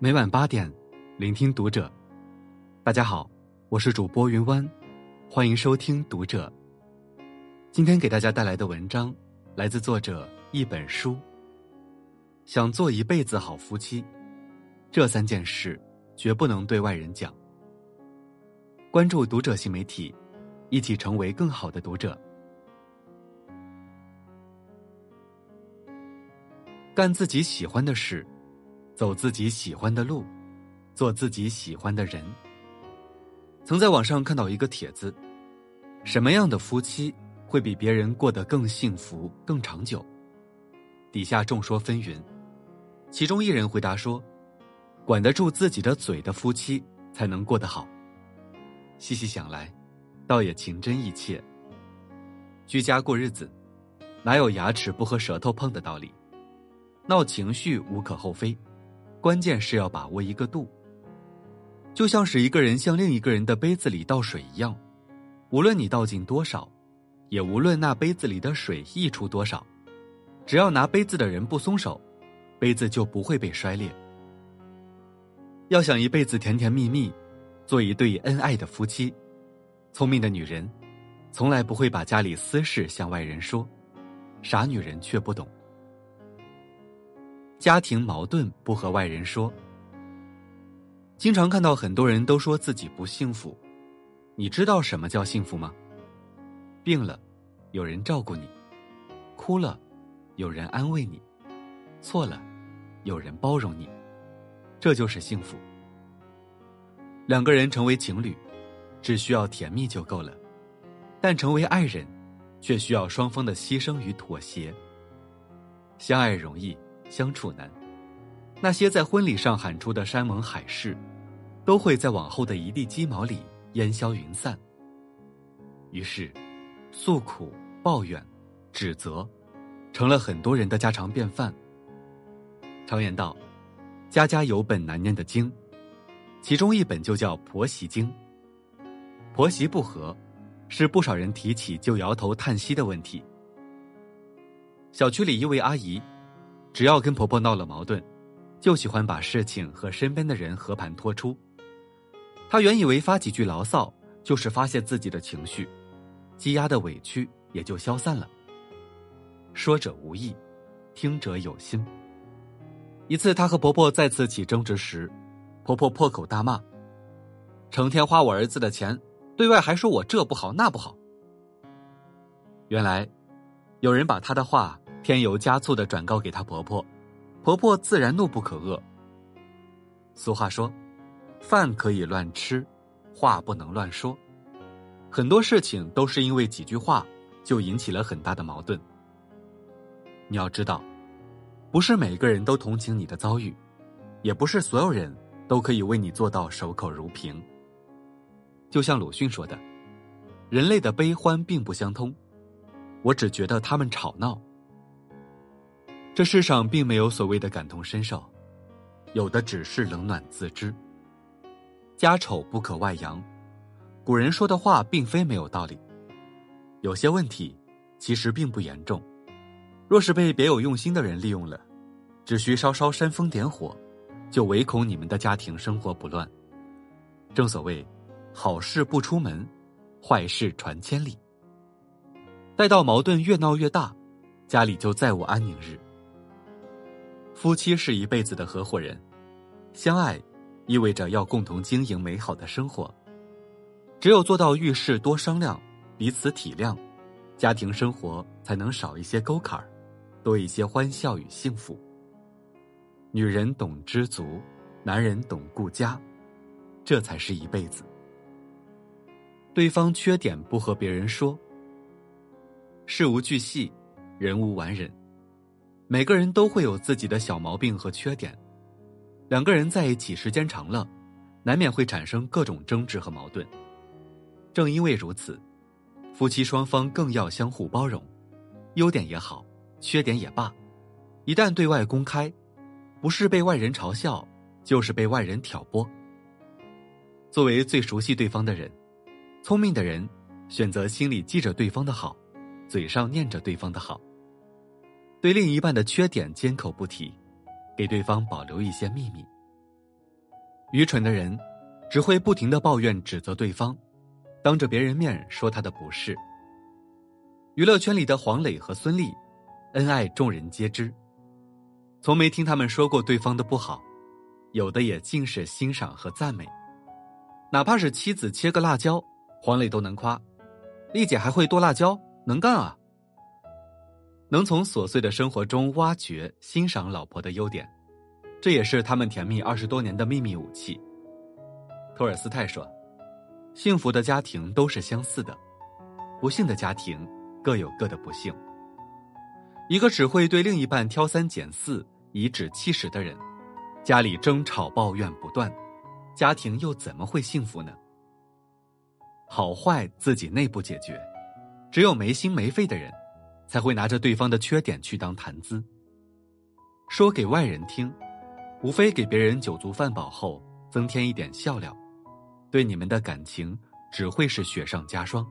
每晚八点，聆听读者。大家好，我是主播云湾，欢迎收听读者。今天给大家带来的文章来自作者一本书。想做一辈子好夫妻，这三件事绝不能对外人讲。关注读者新媒体，一起成为更好的读者。干自己喜欢的事，走自己喜欢的路，做自己喜欢的人。曾在网上看到一个帖子：什么样的夫妻会比别人过得更幸福、更长久？底下众说纷纭，其中一人回答说：“管得住自己的嘴的夫妻才能过得好。”细细想来，倒也情真意切。居家过日子，哪有牙齿不和舌头碰的道理？闹情绪无可厚非，关键是要把握一个度。就像是一个人向另一个人的杯子里倒水一样，无论你倒进多少，也无论那杯子里的水溢出多少，只要拿杯子的人不松手，杯子就不会被摔裂。要想一辈子甜甜蜜蜜，做一对恩爱的夫妻，聪明的女人，从来不会把家里私事向外人说，傻女人却不懂。家庭矛盾不和外人说。经常看到很多人都说自己不幸福，你知道什么叫幸福吗？病了，有人照顾你；哭了，有人安慰你；错了，有人包容你，这就是幸福。两个人成为情侣，只需要甜蜜就够了；但成为爱人，却需要双方的牺牲与妥协。相爱容易。相处难，那些在婚礼上喊出的山盟海誓，都会在往后的一地鸡毛里烟消云散。于是，诉苦、抱怨、指责，成了很多人的家常便饭。常言道：“家家有本难念的经”，其中一本就叫《婆媳经》。婆媳不和，是不少人提起就摇头叹息的问题。小区里一位阿姨。只要跟婆婆闹了矛盾，就喜欢把事情和身边的人和盘托出。她原以为发几句牢骚就是发泄自己的情绪，积压的委屈也就消散了。说者无意，听者有心。一次，她和婆婆再次起争执时，婆婆破口大骂：“成天花我儿子的钱，对外还说我这不好那不好。”原来，有人把她的话。添油加醋的转告给她婆婆，婆婆自然怒不可遏。俗话说：“饭可以乱吃，话不能乱说。”很多事情都是因为几句话就引起了很大的矛盾。你要知道，不是每个人都同情你的遭遇，也不是所有人都可以为你做到守口如瓶。就像鲁迅说的：“人类的悲欢并不相通，我只觉得他们吵闹。”这世上并没有所谓的感同身受，有的只是冷暖自知。家丑不可外扬，古人说的话并非没有道理。有些问题其实并不严重，若是被别有用心的人利用了，只需稍稍煽风点火，就唯恐你们的家庭生活不乱。正所谓，好事不出门，坏事传千里。待到矛盾越闹越大，家里就再无安宁日。夫妻是一辈子的合伙人，相爱意味着要共同经营美好的生活。只有做到遇事多商量，彼此体谅，家庭生活才能少一些沟坎儿，多一些欢笑与幸福。女人懂知足，男人懂顾家，这才是一辈子。对方缺点不和别人说，事无巨细，人无完人。每个人都会有自己的小毛病和缺点，两个人在一起时间长了，难免会产生各种争执和矛盾。正因为如此，夫妻双方更要相互包容，优点也好，缺点也罢，一旦对外公开，不是被外人嘲笑，就是被外人挑拨。作为最熟悉对方的人，聪明的人选择心里记着对方的好，嘴上念着对方的好。对另一半的缺点缄口不提，给对方保留一些秘密，愚蠢的人只会不停的抱怨指责对方，当着别人面说他的不是。娱乐圈里的黄磊和孙俪，恩爱众人皆知，从没听他们说过对方的不好，有的也尽是欣赏和赞美。哪怕是妻子切个辣椒，黄磊都能夸，丽姐还会剁辣椒，能干啊！能从琐碎的生活中挖掘、欣赏老婆的优点，这也是他们甜蜜二十多年的秘密武器。托尔斯泰说：“幸福的家庭都是相似的，不幸的家庭各有各的不幸。”一个只会对另一半挑三拣四、颐指气使的人，家里争吵抱怨不断。家庭又怎么会幸福呢？好坏自己内部解决，只有没心没肺的人，才会拿着对方的缺点去当谈资。说给外人听，无非给别人酒足饭饱后增添一点笑料，对你们的感情只会是雪上加霜。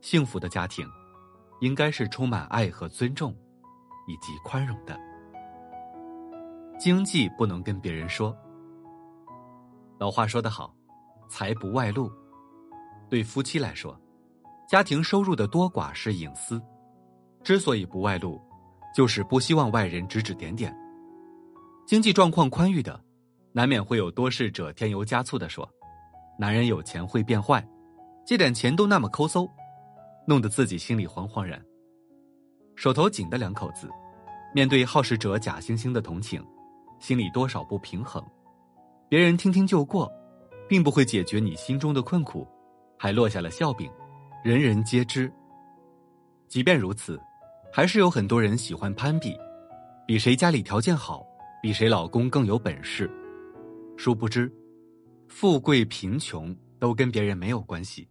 幸福的家庭，应该是充满爱和尊重，以及宽容的。经济不能跟别人说。老话说得好，财不外露。对夫妻来说，家庭收入的多寡是隐私，之所以不外露，就是不希望外人指指点点。经济状况宽裕的，难免会有多事者添油加醋的说：“男人有钱会变坏，借点钱都那么抠搜，弄得自己心里惶惶然。”手头紧的两口子，面对好事者假惺惺的同情，心里多少不平衡。别人听听就过，并不会解决你心中的困苦，还落下了笑柄，人人皆知。即便如此，还是有很多人喜欢攀比，比谁家里条件好，比谁老公更有本事。殊不知，富贵贫穷都跟别人没有关系，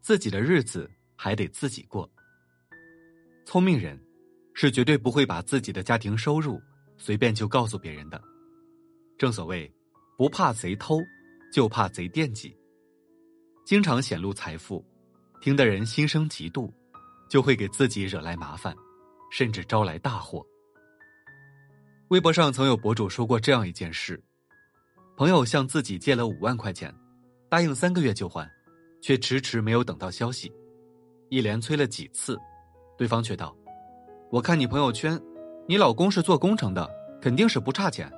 自己的日子还得自己过。聪明人是绝对不会把自己的家庭收入随便就告诉别人的。正所谓。不怕贼偷，就怕贼惦记。经常显露财富，听的人心生嫉妒，就会给自己惹来麻烦，甚至招来大祸。微博上曾有博主说过这样一件事：朋友向自己借了五万块钱，答应三个月就还，却迟迟没有等到消息，一连催了几次，对方却道：“我看你朋友圈，你老公是做工程的，肯定是不差钱，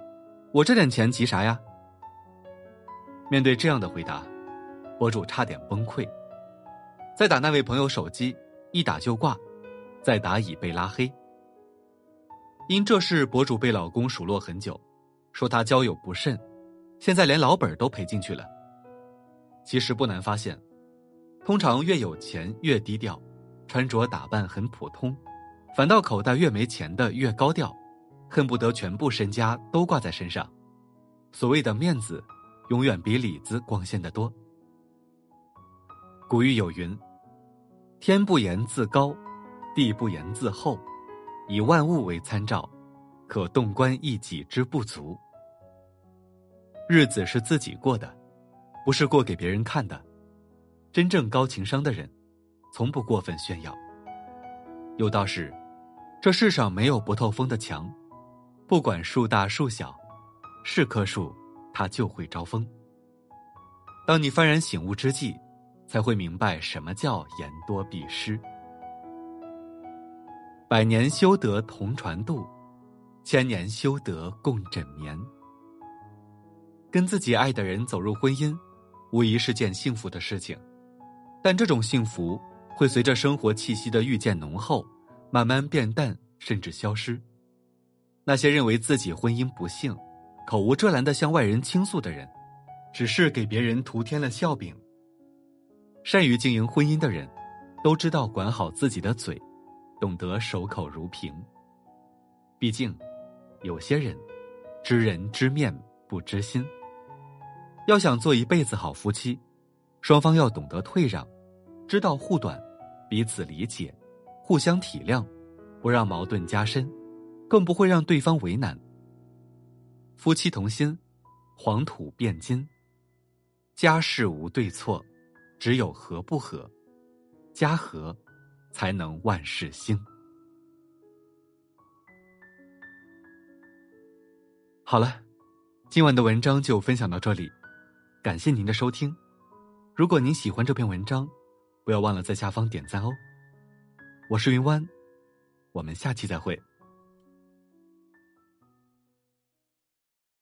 我这点钱急啥呀？”面对这样的回答，博主差点崩溃。再打那位朋友手机，一打就挂；再打已被拉黑。因这事，博主被老公数落很久，说他交友不慎，现在连老本都赔进去了。其实不难发现，通常越有钱越低调，穿着打扮很普通，反倒口袋越没钱的越高调，恨不得全部身家都挂在身上。所谓的面子。永远比里子光鲜的多。古语有云：“天不言自高，地不言自厚，以万物为参照，可洞观一己之不足。”日子是自己过的，不是过给别人看的。真正高情商的人，从不过分炫耀。有道是：“这世上没有不透风的墙，不管树大树小，是棵树。”它就会招风。当你幡然醒悟之际，才会明白什么叫言多必失。百年修得同船渡，千年修得共枕眠。跟自己爱的人走入婚姻，无疑是件幸福的事情，但这种幸福会随着生活气息的愈见浓厚，慢慢变淡，甚至消失。那些认为自己婚姻不幸。口无遮拦的向外人倾诉的人，只是给别人涂添了笑柄。善于经营婚姻的人，都知道管好自己的嘴，懂得守口如瓶。毕竟，有些人知人知面不知心。要想做一辈子好夫妻，双方要懂得退让，知道护短，彼此理解，互相体谅，不让矛盾加深，更不会让对方为难。夫妻同心，黄土变金。家事无对错，只有和不和。家和，才能万事兴。好了，今晚的文章就分享到这里，感谢您的收听。如果您喜欢这篇文章，不要忘了在下方点赞哦。我是云湾，我们下期再会。